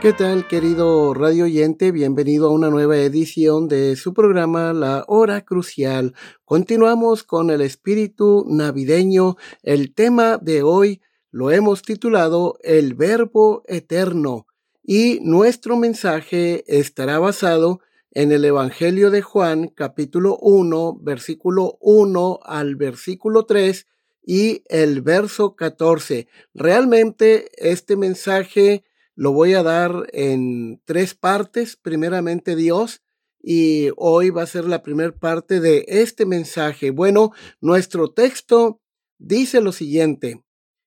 ¿Qué tal, querido radio oyente? Bienvenido a una nueva edición de su programa La Hora Crucial. Continuamos con el espíritu navideño. El tema de hoy lo hemos titulado El Verbo Eterno y nuestro mensaje estará basado en el Evangelio de Juan, capítulo 1, versículo 1 al versículo 3 y el verso 14. Realmente este mensaje lo voy a dar en tres partes. Primeramente Dios. Y hoy va a ser la primera parte de este mensaje. Bueno, nuestro texto dice lo siguiente.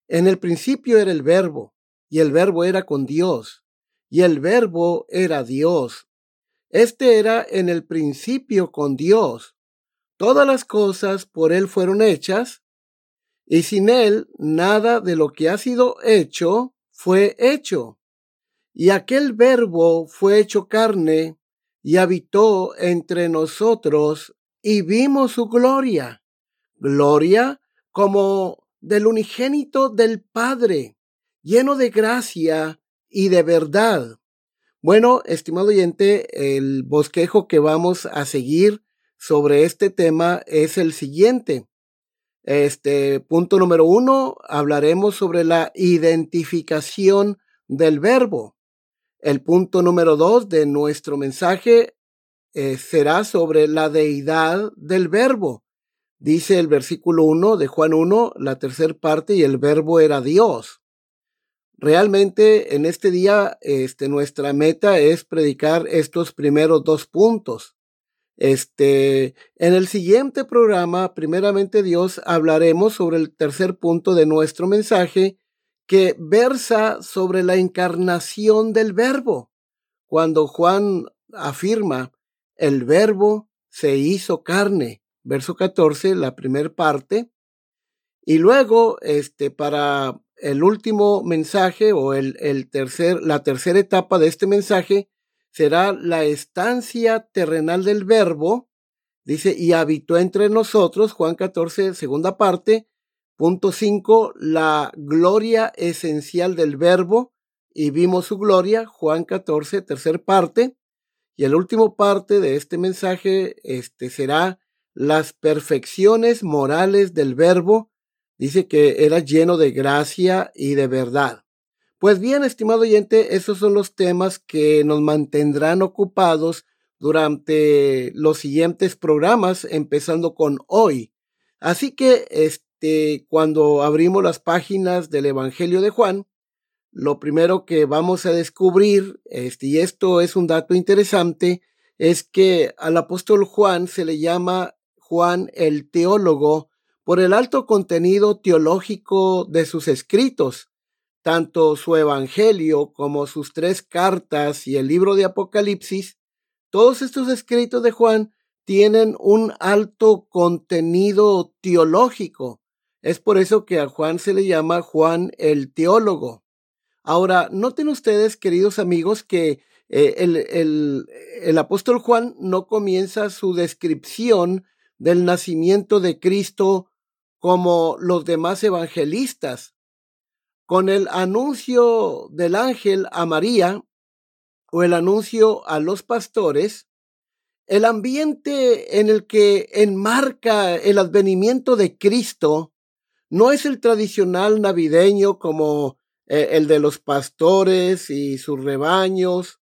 En el principio era el verbo, y el verbo era con Dios, y el verbo era Dios. Este era en el principio con Dios. Todas las cosas por Él fueron hechas, y sin Él nada de lo que ha sido hecho fue hecho. Y aquel verbo fue hecho carne y habitó entre nosotros y vimos su gloria. Gloria como del unigénito del Padre, lleno de gracia y de verdad. Bueno, estimado oyente, el bosquejo que vamos a seguir sobre este tema es el siguiente. Este punto número uno, hablaremos sobre la identificación del verbo. El punto número dos de nuestro mensaje eh, será sobre la deidad del verbo. Dice el versículo 1 de Juan 1, la tercera parte, y el verbo era Dios. Realmente en este día este, nuestra meta es predicar estos primeros dos puntos. Este, en el siguiente programa, primeramente Dios, hablaremos sobre el tercer punto de nuestro mensaje, que versa sobre la encarnación del verbo. Cuando Juan afirma, el verbo se hizo carne, verso 14, la primera parte, y luego, este, para el último mensaje o el, el tercer, la tercera etapa de este mensaje será la estancia terrenal del verbo, dice, y habitó entre nosotros, Juan 14, segunda parte, Punto 5, la gloria esencial del verbo y vimos su gloria, Juan 14, tercer parte. Y el último parte de este mensaje este, será las perfecciones morales del verbo. Dice que era lleno de gracia y de verdad. Pues bien, estimado oyente, esos son los temas que nos mantendrán ocupados durante los siguientes programas, empezando con hoy. Así que este, este, cuando abrimos las páginas del Evangelio de Juan, lo primero que vamos a descubrir, este, y esto es un dato interesante, es que al apóstol Juan se le llama Juan el teólogo por el alto contenido teológico de sus escritos. Tanto su Evangelio como sus tres cartas y el libro de Apocalipsis, todos estos escritos de Juan tienen un alto contenido teológico. Es por eso que a Juan se le llama Juan el teólogo. Ahora, noten ustedes, queridos amigos, que eh, el, el apóstol Juan no comienza su descripción del nacimiento de Cristo como los demás evangelistas. Con el anuncio del ángel a María o el anuncio a los pastores, el ambiente en el que enmarca el advenimiento de Cristo no es el tradicional navideño como eh, el de los pastores y sus rebaños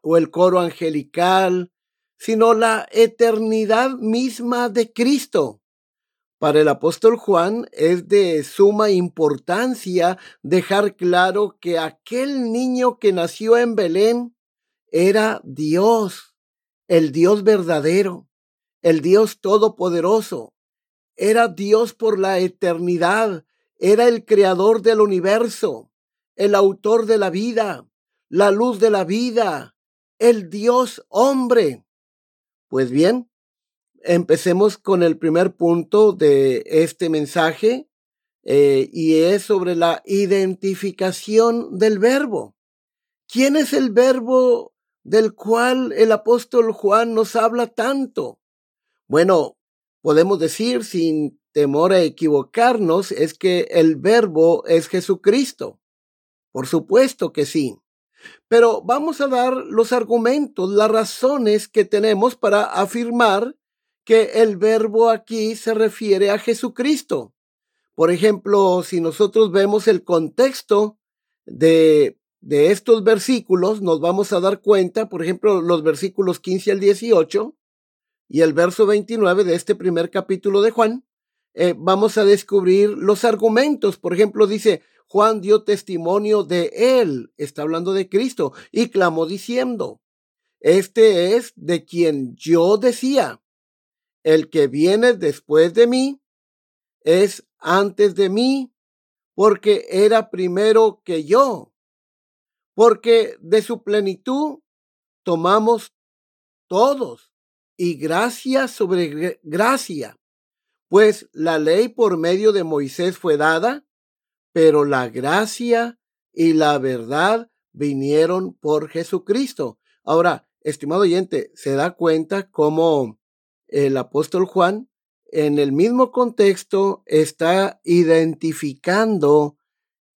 o el coro angelical, sino la eternidad misma de Cristo. Para el apóstol Juan es de suma importancia dejar claro que aquel niño que nació en Belén era Dios, el Dios verdadero, el Dios todopoderoso, era Dios por la eternidad, era el creador del universo, el autor de la vida, la luz de la vida, el Dios hombre. Pues bien, empecemos con el primer punto de este mensaje eh, y es sobre la identificación del verbo. ¿Quién es el verbo del cual el apóstol Juan nos habla tanto? Bueno, podemos decir sin temor a equivocarnos es que el verbo es Jesucristo. Por supuesto que sí. Pero vamos a dar los argumentos, las razones que tenemos para afirmar que el verbo aquí se refiere a Jesucristo. Por ejemplo, si nosotros vemos el contexto de, de estos versículos, nos vamos a dar cuenta, por ejemplo, los versículos 15 al 18 y el verso 29 de este primer capítulo de Juan, eh, vamos a descubrir los argumentos. Por ejemplo, dice, Juan dio testimonio de él, está hablando de Cristo, y clamó diciendo, este es de quien yo decía, el que viene después de mí es antes de mí, porque era primero que yo, porque de su plenitud tomamos todos y gracia sobre gracia, pues la ley por medio de Moisés fue dada, pero la gracia y la verdad vinieron por Jesucristo. Ahora, estimado oyente, se da cuenta cómo el apóstol Juan, en el mismo contexto, está identificando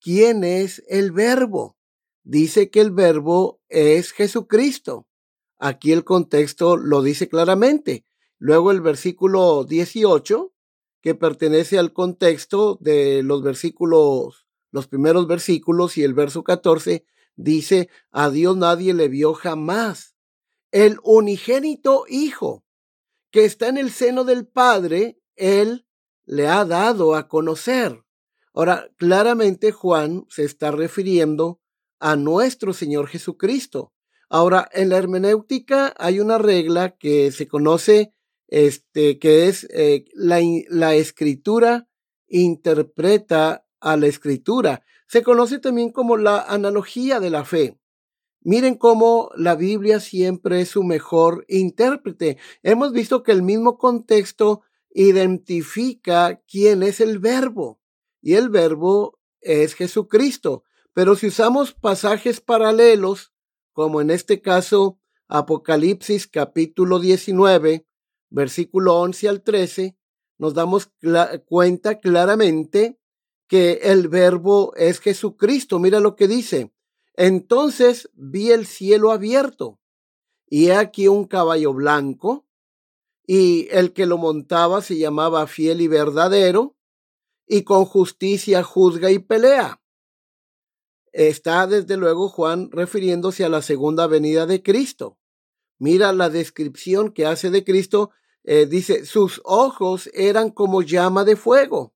quién es el verbo. Dice que el verbo es Jesucristo. Aquí el contexto lo dice claramente. Luego el versículo 18, que pertenece al contexto de los versículos, los primeros versículos y el verso 14, dice, a Dios nadie le vio jamás. El unigénito Hijo, que está en el seno del Padre, Él le ha dado a conocer. Ahora, claramente Juan se está refiriendo a nuestro Señor Jesucristo. Ahora, en la hermenéutica hay una regla que se conoce, este, que es eh, la, la escritura interpreta a la escritura. Se conoce también como la analogía de la fe. Miren cómo la Biblia siempre es su mejor intérprete. Hemos visto que el mismo contexto identifica quién es el verbo y el verbo es Jesucristo. Pero si usamos pasajes paralelos, como en este caso Apocalipsis capítulo 19, versículo 11 al 13, nos damos cuenta claramente que el verbo es Jesucristo. Mira lo que dice. Entonces vi el cielo abierto y he aquí un caballo blanco y el que lo montaba se llamaba fiel y verdadero y con justicia juzga y pelea. Está desde luego Juan refiriéndose a la segunda venida de Cristo. Mira la descripción que hace de Cristo. Eh, dice, sus ojos eran como llama de fuego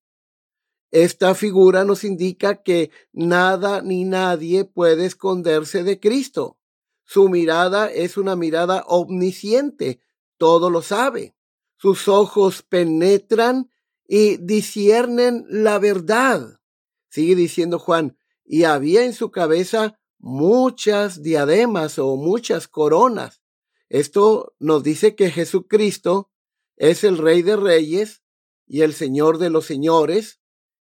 esta figura nos indica que nada ni nadie puede esconderse de Cristo. Su mirada es una mirada omnisciente, todo lo sabe. Sus ojos penetran y disciernen la verdad. Sigue diciendo Juan, y había en su cabeza muchas diademas o muchas coronas. Esto nos dice que Jesucristo es el Rey de Reyes y el Señor de los Señores,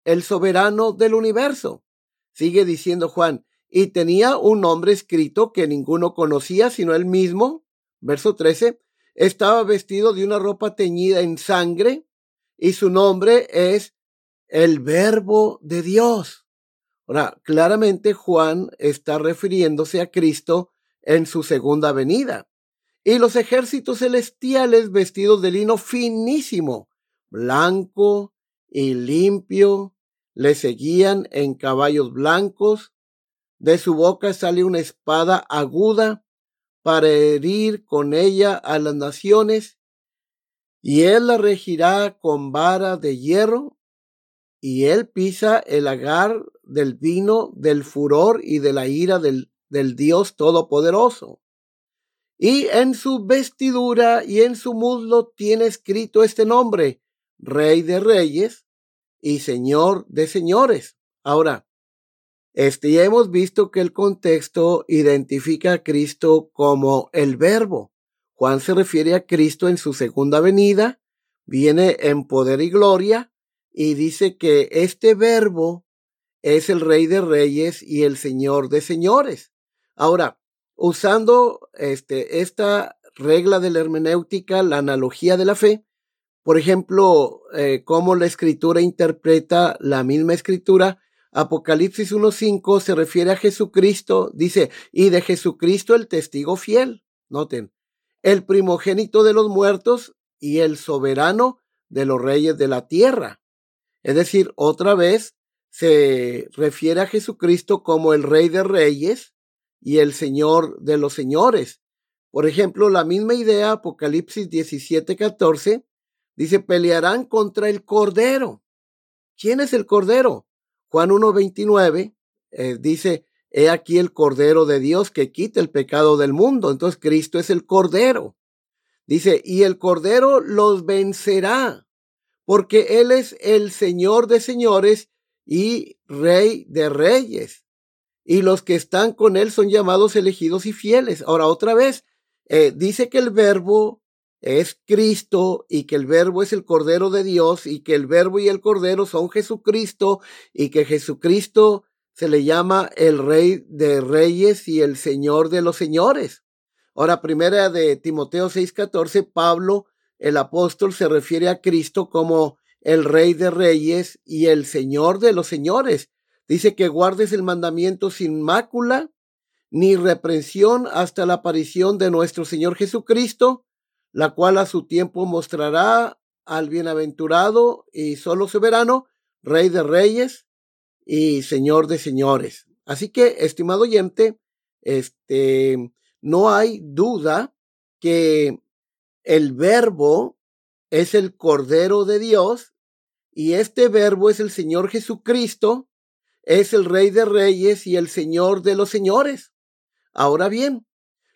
el soberano del universo. Sigue diciendo Juan, y tenía un nombre escrito que ninguno conocía sino él mismo. Verso 13, estaba vestido de una ropa teñida en sangre y su nombre es el verbo de Dios. Ahora, claramente Juan está refiriéndose a Cristo en su segunda venida. Y los ejércitos celestiales vestidos de lino finísimo, blanco y limpio, le seguían en caballos blancos, de su boca sale una espada aguda para herir con ella a las naciones, y él la regirá con vara de hierro, y él pisa el agar del vino del furor y de la ira del, del Dios Todopoderoso. Y en su vestidura y en su muslo tiene escrito este nombre, Rey de Reyes y Señor de Señores. Ahora, este ya hemos visto que el contexto identifica a Cristo como el verbo. Juan se refiere a Cristo en su segunda venida, viene en poder y gloria y dice que este verbo es el rey de reyes y el señor de señores. Ahora, usando este, esta regla de la hermenéutica, la analogía de la fe, por ejemplo, eh, cómo la escritura interpreta la misma escritura, Apocalipsis 1.5 se refiere a Jesucristo, dice, y de Jesucristo el testigo fiel. Noten, el primogénito de los muertos y el soberano de los reyes de la tierra. Es decir, otra vez se refiere a Jesucristo como el rey de reyes y el señor de los señores. Por ejemplo, la misma idea, Apocalipsis 17.14, dice, pelearán contra el cordero. ¿Quién es el cordero? Juan 1.29 eh, dice, he aquí el cordero de Dios que quita el pecado del mundo. Entonces Cristo es el cordero. Dice, y el cordero los vencerá, porque Él es el Señor de señores y Rey de reyes. Y los que están con Él son llamados elegidos y fieles. Ahora, otra vez, eh, dice que el verbo es Cristo y que el verbo es el Cordero de Dios y que el verbo y el Cordero son Jesucristo y que Jesucristo se le llama el Rey de Reyes y el Señor de los Señores. Ahora, primera de Timoteo 6:14, Pablo, el apóstol, se refiere a Cristo como el Rey de Reyes y el Señor de los Señores. Dice que guardes el mandamiento sin mácula ni reprensión hasta la aparición de nuestro Señor Jesucristo, la cual a su tiempo mostrará al bienaventurado y solo soberano, Rey de Reyes y Señor de Señores. Así que, estimado oyente, este, no hay duda que el verbo es el Cordero de Dios y este verbo es el Señor Jesucristo, es el Rey de Reyes y el Señor de los Señores. Ahora bien,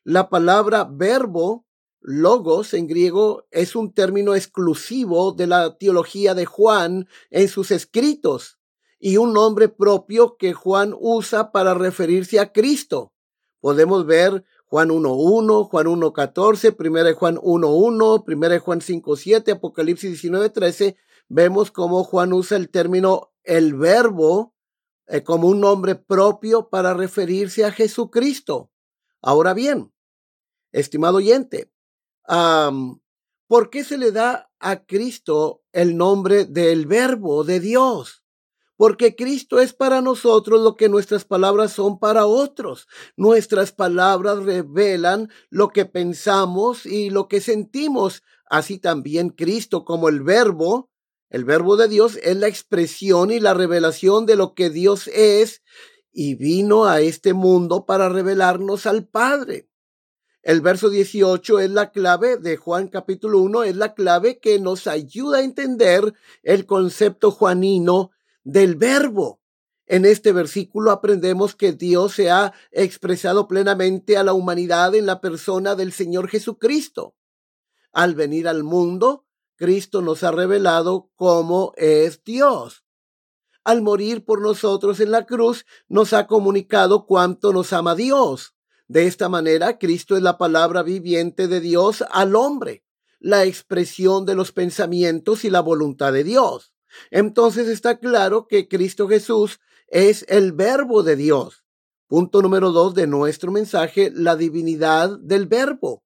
la palabra verbo Logos en griego es un término exclusivo de la teología de Juan en sus escritos y un nombre propio que Juan usa para referirse a Cristo. Podemos ver Juan 1.1, Juan 1.14, 1 Juan 1.1, 1 Juan 5.7, Apocalipsis 19.13. Vemos cómo Juan usa el término el verbo eh, como un nombre propio para referirse a Jesucristo. Ahora bien, estimado oyente, ¿por qué se le da a Cristo el nombre del verbo de Dios? Porque Cristo es para nosotros lo que nuestras palabras son para otros. Nuestras palabras revelan lo que pensamos y lo que sentimos. Así también Cristo como el verbo, el verbo de Dios es la expresión y la revelación de lo que Dios es y vino a este mundo para revelarnos al Padre. El verso 18 es la clave de Juan capítulo 1, es la clave que nos ayuda a entender el concepto juanino del verbo. En este versículo aprendemos que Dios se ha expresado plenamente a la humanidad en la persona del Señor Jesucristo. Al venir al mundo, Cristo nos ha revelado cómo es Dios. Al morir por nosotros en la cruz, nos ha comunicado cuánto nos ama Dios. De esta manera, Cristo es la palabra viviente de Dios al hombre, la expresión de los pensamientos y la voluntad de Dios. Entonces está claro que Cristo Jesús es el verbo de Dios. Punto número dos de nuestro mensaje, la divinidad del verbo.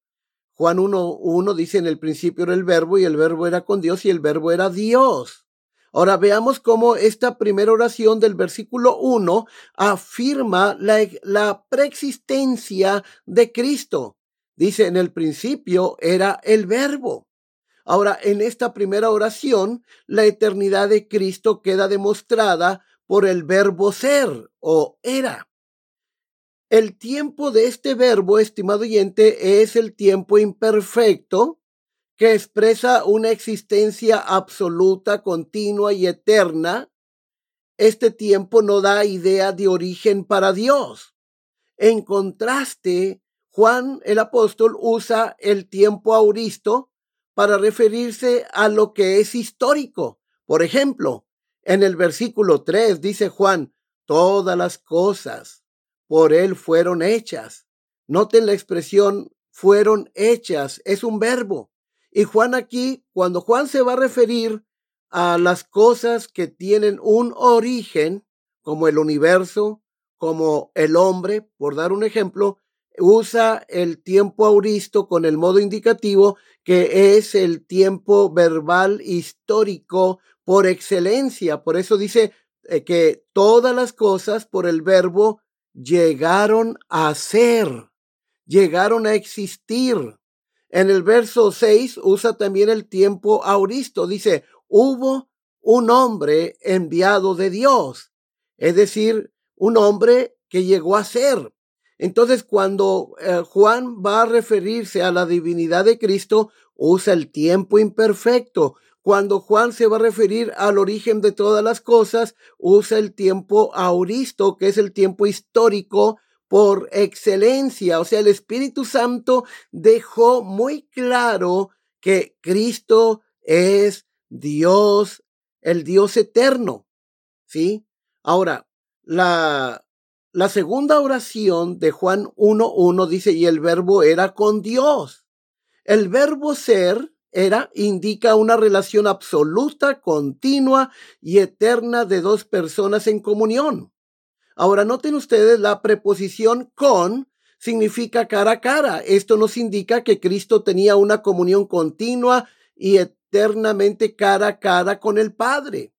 Juan 1.1 dice en el principio era el verbo y el verbo era con Dios y el verbo era Dios. Ahora veamos cómo esta primera oración del versículo 1 afirma la, la preexistencia de Cristo. Dice, en el principio era el verbo. Ahora, en esta primera oración, la eternidad de Cristo queda demostrada por el verbo ser o era. El tiempo de este verbo, estimado oyente, es el tiempo imperfecto que expresa una existencia absoluta, continua y eterna, este tiempo no da idea de origen para Dios. En contraste, Juan el apóstol usa el tiempo auristo para referirse a lo que es histórico. Por ejemplo, en el versículo 3 dice Juan, todas las cosas por él fueron hechas. Noten la expresión fueron hechas, es un verbo. Y Juan aquí, cuando Juan se va a referir a las cosas que tienen un origen, como el universo, como el hombre, por dar un ejemplo, usa el tiempo auristo con el modo indicativo, que es el tiempo verbal histórico por excelencia. Por eso dice eh, que todas las cosas por el verbo llegaron a ser, llegaron a existir. En el verso 6 usa también el tiempo auristo. Dice, hubo un hombre enviado de Dios, es decir, un hombre que llegó a ser. Entonces, cuando eh, Juan va a referirse a la divinidad de Cristo, usa el tiempo imperfecto. Cuando Juan se va a referir al origen de todas las cosas, usa el tiempo auristo, que es el tiempo histórico por excelencia. O sea, el Espíritu Santo dejó muy claro que Cristo es Dios, el Dios eterno. ¿Sí? Ahora, la, la segunda oración de Juan 1.1 dice, y el verbo era con Dios. El verbo ser era, indica una relación absoluta, continua y eterna de dos personas en comunión. Ahora noten ustedes la preposición con significa cara a cara. Esto nos indica que Cristo tenía una comunión continua y eterna eternamente cara a cara con el Padre.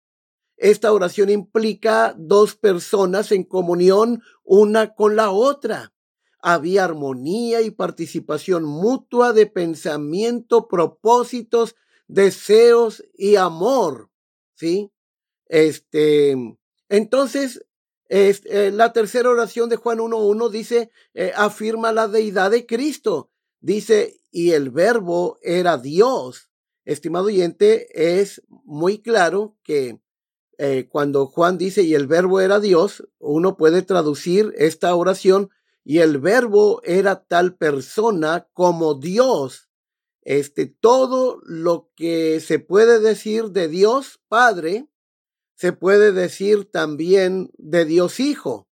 Esta oración implica dos personas en comunión una con la otra. Había armonía y participación mutua de pensamiento, propósitos, deseos y amor. ¿Sí? Este, entonces, este, la tercera oración de Juan 1.1 dice, eh, afirma la deidad de Cristo. Dice, y el verbo era Dios estimado oyente, es muy claro que eh, cuando Juan dice y el verbo era Dios, uno puede traducir esta oración y el verbo era tal persona como Dios. Este, todo lo que se puede decir de Dios Padre, se puede decir también de Dios Hijo.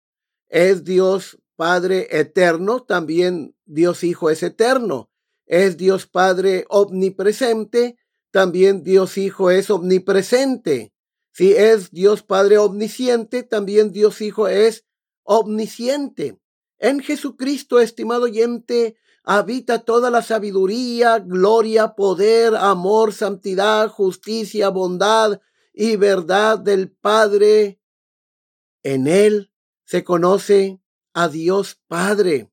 Es Dios Padre eterno, también Dios Hijo es eterno es Dios Padre omnipresente, también Dios Hijo es omnipresente. Si es Dios Padre omnisciente, también Dios Hijo es omnisciente. En Jesucristo, estimado oyente, habita toda la sabiduría, gloria, poder, amor, santidad, justicia, bondad y verdad del Padre. En Él se conoce a Dios Padre.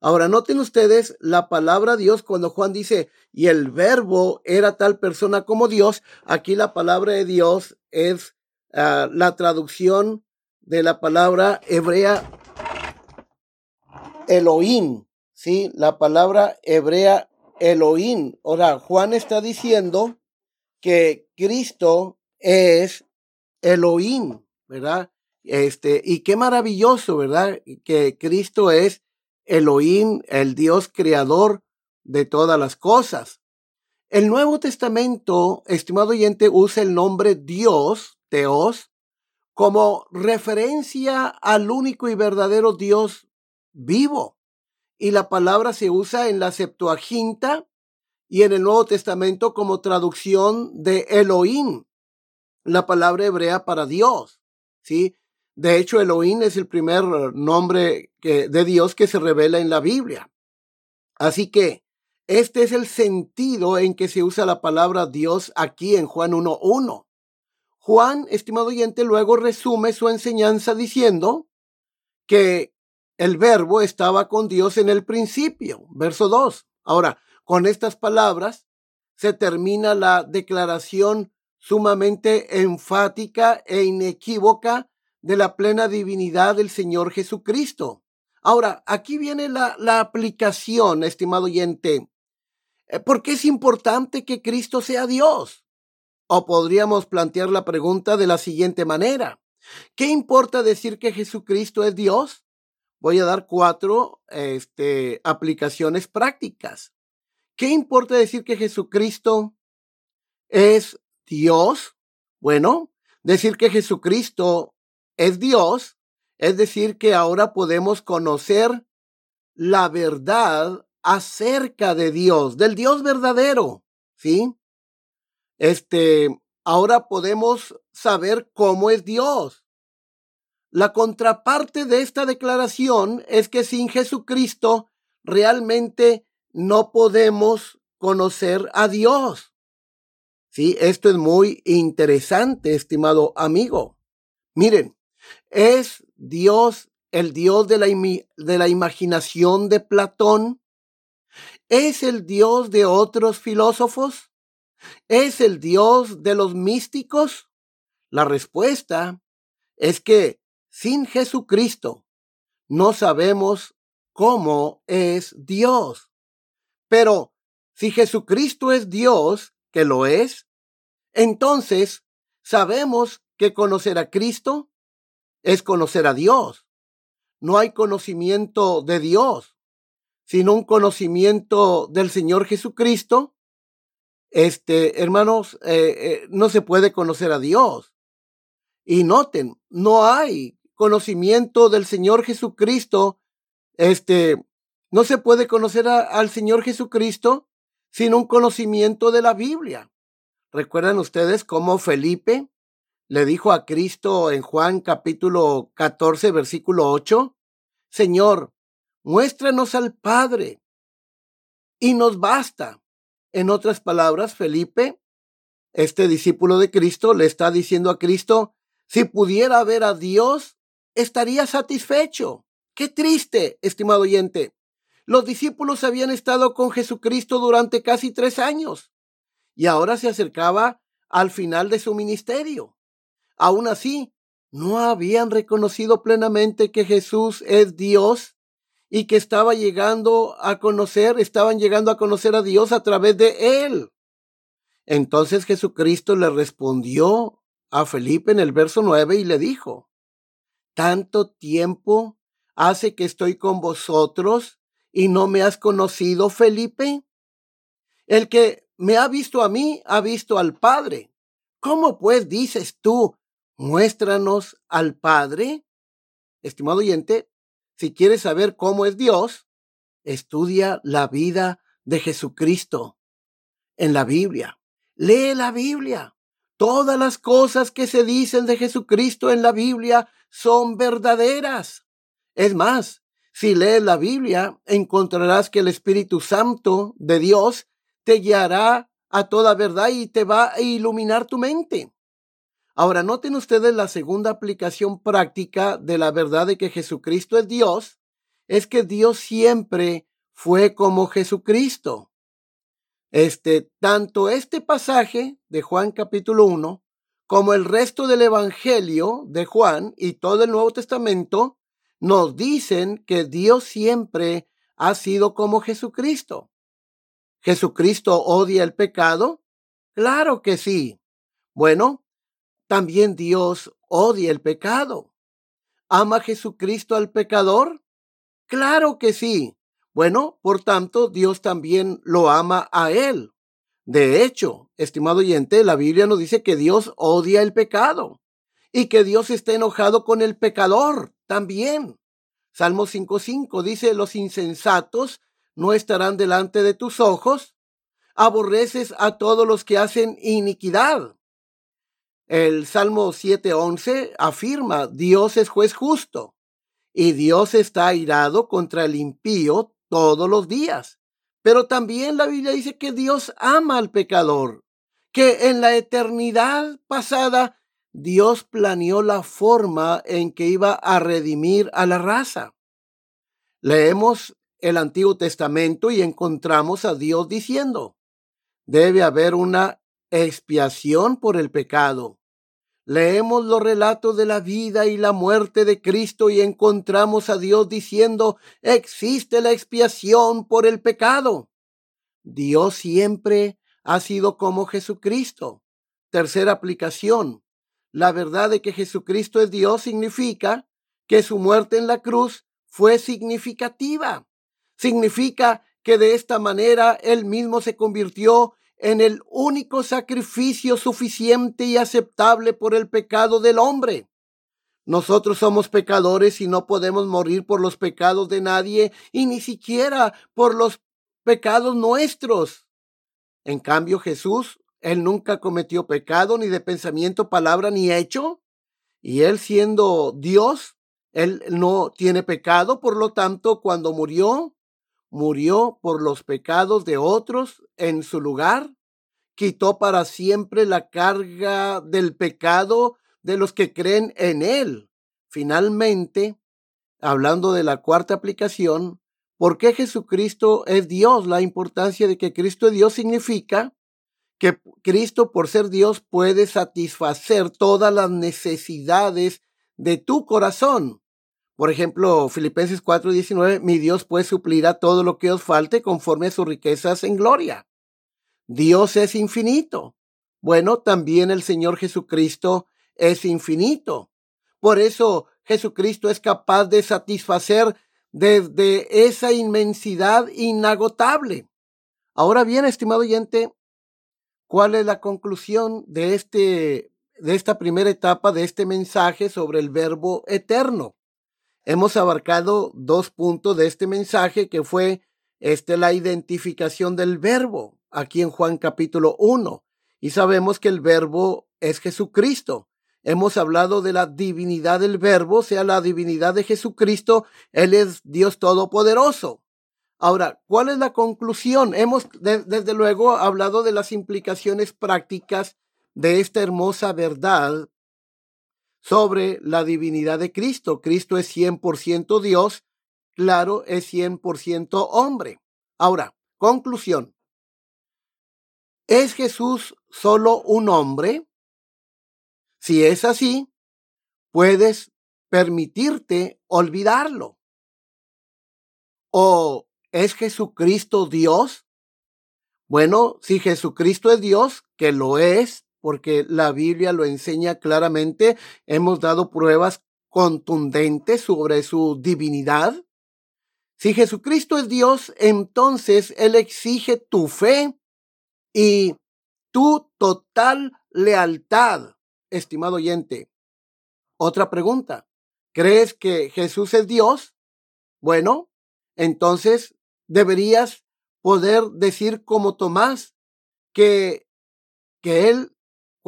Ahora, noten ustedes la palabra Dios cuando Juan dice, y el verbo era tal persona como Dios. Aquí la palabra de Dios es ah, la traducción de la palabra hebrea Elohim. Sí, la palabra hebrea Elohim. Ahora, Juan está diciendo que Cristo es Elohim, ¿verdad? Este, y qué maravilloso, ¿verdad? Que Cristo es Elohim, el Dios creador de todas las cosas. El Nuevo Testamento, estimado oyente, usa el nombre Dios, Teos, como referencia al único y verdadero Dios vivo. Y la palabra se usa en la Septuaginta y en el Nuevo Testamento como traducción de Elohim, la palabra hebrea para Dios. ¿sí? De hecho, Elohim es el primer nombre de Dios que se revela en la Biblia. Así que este es el sentido en que se usa la palabra Dios aquí en Juan 1.1. Juan, estimado oyente, luego resume su enseñanza diciendo que el verbo estaba con Dios en el principio. Verso 2. Ahora, con estas palabras se termina la declaración sumamente enfática e inequívoca de la plena divinidad del Señor Jesucristo. Ahora, aquí viene la, la aplicación, estimado oyente. eh, ¿por qué es importante que Cristo sea Dios? O podríamos plantear la pregunta de la siguiente manera. ¿Qué importa decir que Jesucristo es Dios? Voy a dar cuatro este, aplicaciones prácticas. ¿Qué importa decir que Jesucristo es Dios? Bueno, decir que Jesucristo es Dios es decir que ahora podemos conocer la verdad acerca de Dios, del Dios verdadero, ¿sí? Este, ahora podemos saber cómo es Dios. La contraparte de esta declaración es que sin Jesucristo realmente no podemos conocer a Dios. Sí, esto es muy interesante, estimado amigo. Miren, es Dios el Dios de la, de la imaginación de Platón. ¿Es el Dios de otros filósofos? ¿Es el Dios de los místicos? La respuesta es que sin Jesucristo no sabemos cómo es Dios. Pero si Jesucristo es Dios, que lo es, entonces sabemos que conocer a Cristo es conocer a Dios. No hay conocimiento de Dios, sino un conocimiento del Señor Jesucristo. Este, hermanos, eh, eh, no se puede conocer a Dios. Y noten, no hay conocimiento del Señor Jesucristo. Este, no se puede conocer al Señor Jesucristo sin un conocimiento de la Biblia. ¿Recuerdan ustedes cómo Felipe le dijo a Cristo en Juan capítulo 14, versículo 8, Señor, muéstranos al Padre y nos basta. En otras palabras, Felipe, este discípulo de Cristo, le está diciendo a Cristo, si pudiera ver a Dios, estaría satisfecho. Qué triste, estimado oyente. Los discípulos habían estado con Jesucristo durante casi tres años y ahora se acercaba al final de su ministerio. Aún así, no habían reconocido plenamente que Jesús es Dios y que estaba llegando a conocer, estaban llegando a conocer a Dios a través de él. Entonces Jesucristo le respondió a Felipe en el verso 9 y le dijo, ¿tanto tiempo hace que estoy con vosotros y no me has conocido, Felipe? El que me ha visto a mí, ha visto al Padre. ¿Cómo pues dices tú, muéstranos al Padre. Estimado oyente, si quieres saber cómo es Dios, estudia la vida de Jesucristo en la Biblia. Lee la Biblia. Todas las cosas que se dicen de Jesucristo en la Biblia son verdaderas. Es más, si lees la Biblia, encontrarás que el Espíritu Santo de Dios te guiará a toda verdad y te va a iluminar tu mente. Ahora, noten ustedes la segunda aplicación práctica de la verdad de que Jesucristo es Dios, es que Dios siempre fue como Jesucristo. Este, tanto este pasaje de Juan capítulo 1 como el resto del Evangelio de Juan y todo el Nuevo Testamento nos dicen que Dios siempre ha sido como Jesucristo. ¿Jesucristo odia el pecado? Claro que sí. Bueno, también Dios odia el pecado. ¿Ama Jesucristo al pecador? Claro que sí. Bueno, por tanto, Dios también lo ama a él. De hecho, estimado oyente, la Biblia nos dice que Dios odia el pecado y que Dios está enojado con el pecador también. Salmo 5.5 dice, los insensatos no estarán delante de tus ojos, aborreces a todos los que hacen iniquidad. El Salmo 7:11 afirma, Dios es juez justo y Dios está airado contra el impío todos los días. Pero también la Biblia dice que Dios ama al pecador, que en la eternidad pasada Dios planeó la forma en que iba a redimir a la raza. Leemos el Antiguo Testamento y encontramos a Dios diciendo, debe haber una expiación por el pecado Leemos los relatos de la vida y la muerte de Cristo y encontramos a Dios diciendo, existe la expiación por el pecado. Dios siempre ha sido como Jesucristo. Tercera aplicación. La verdad de que Jesucristo es Dios significa que su muerte en la cruz fue significativa. Significa que de esta manera él mismo se convirtió en el único sacrificio suficiente y aceptable por el pecado del hombre. Nosotros somos pecadores y no podemos morir por los pecados de nadie y ni siquiera por los pecados nuestros. En cambio, Jesús, él nunca cometió pecado ni de pensamiento, palabra ni hecho. Y él siendo Dios, él no tiene pecado, por lo tanto, cuando murió, murió por los pecados de otros en su lugar, quitó para siempre la carga del pecado de los que creen en él. Finalmente, hablando de la cuarta aplicación, ¿por qué Jesucristo es Dios? La importancia de que Cristo es Dios significa que Cristo, por ser Dios, puede satisfacer todas las necesidades de tu corazón. Por ejemplo, Filipenses 4:19, mi Dios pues suplirá todo lo que os falte conforme a sus riquezas en gloria. Dios es infinito. Bueno, también el Señor Jesucristo es infinito. Por eso Jesucristo es capaz de satisfacer desde esa inmensidad inagotable. Ahora bien, estimado oyente, ¿cuál es la conclusión de este de esta primera etapa de este mensaje sobre el verbo eterno? Hemos abarcado dos puntos de este mensaje que fue este, la identificación del verbo aquí en Juan capítulo 1. Y sabemos que el verbo es Jesucristo. Hemos hablado de la divinidad del verbo, o sea, la divinidad de Jesucristo. Él es Dios Todopoderoso. Ahora, ¿cuál es la conclusión? Hemos desde luego hablado de las implicaciones prácticas de esta hermosa verdad sobre la divinidad de Cristo. Cristo es 100% Dios, claro, es 100% hombre. Ahora, conclusión. ¿Es Jesús solo un hombre? Si es así, puedes permitirte olvidarlo. ¿O es Jesucristo Dios? Bueno, si Jesucristo es Dios, que lo es, porque la Biblia lo enseña claramente. Hemos dado pruebas contundentes sobre su divinidad. Si Jesucristo es Dios, entonces Él exige tu fe y tu total lealtad, estimado oyente. Otra pregunta. ¿Crees que Jesús es Dios? Bueno, entonces deberías poder decir como Tomás que, que Él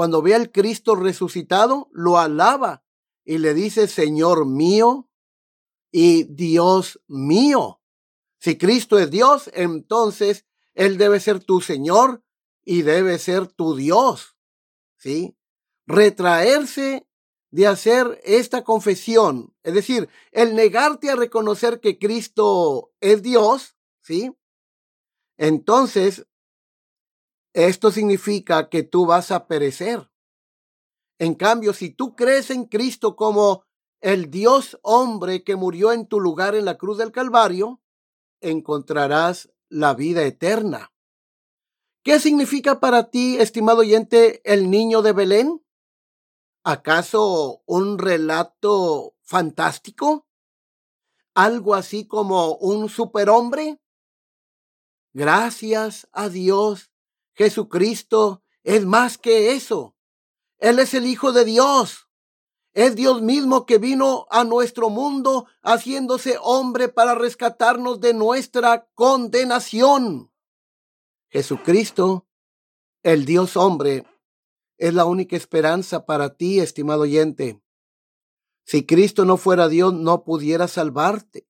cuando ve al Cristo resucitado, lo alaba y le dice, Señor mío y Dios mío. Si Cristo es Dios, entonces Él debe ser tu Señor y debe ser tu Dios. ¿Sí? Retraerse de hacer esta confesión, es decir, el negarte a reconocer que Cristo es Dios, ¿sí? Entonces esto significa que tú vas a perecer. En cambio, si tú crees en Cristo como el Dios hombre que murió en tu lugar en la cruz del Calvario, encontrarás la vida eterna. ¿Qué significa para ti, estimado oyente, el niño de Belén? ¿Acaso un relato fantástico? ¿Algo así como un superhombre? Gracias a Dios Jesucristo es más que eso. Él es el Hijo de Dios. Es Dios mismo que vino a nuestro mundo haciéndose hombre para rescatarnos de nuestra condenación. Jesucristo, el Dios hombre, es la única esperanza para ti, estimado oyente. Si Cristo no fuera Dios, no pudiera salvarte.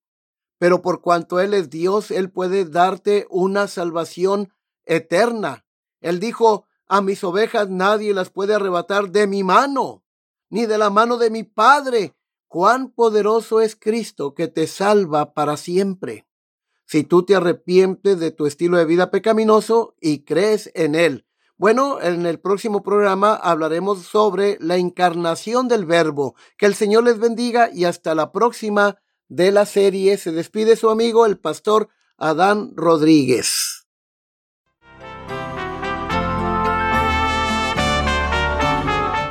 Pero por cuanto Él es Dios, Él puede darte una salvación eterna él dijo, a mis ovejas nadie las puede arrebatar de mi mano, ni de la mano de mi Padre. Cuán poderoso es Cristo que te salva para siempre. Si tú te arrepientes de tu estilo de vida pecaminoso y crees en Él. Bueno, en el próximo programa hablaremos sobre la encarnación del verbo. Que el Señor les bendiga y hasta la próxima de la serie. Se despide su amigo el pastor Adán Rodríguez.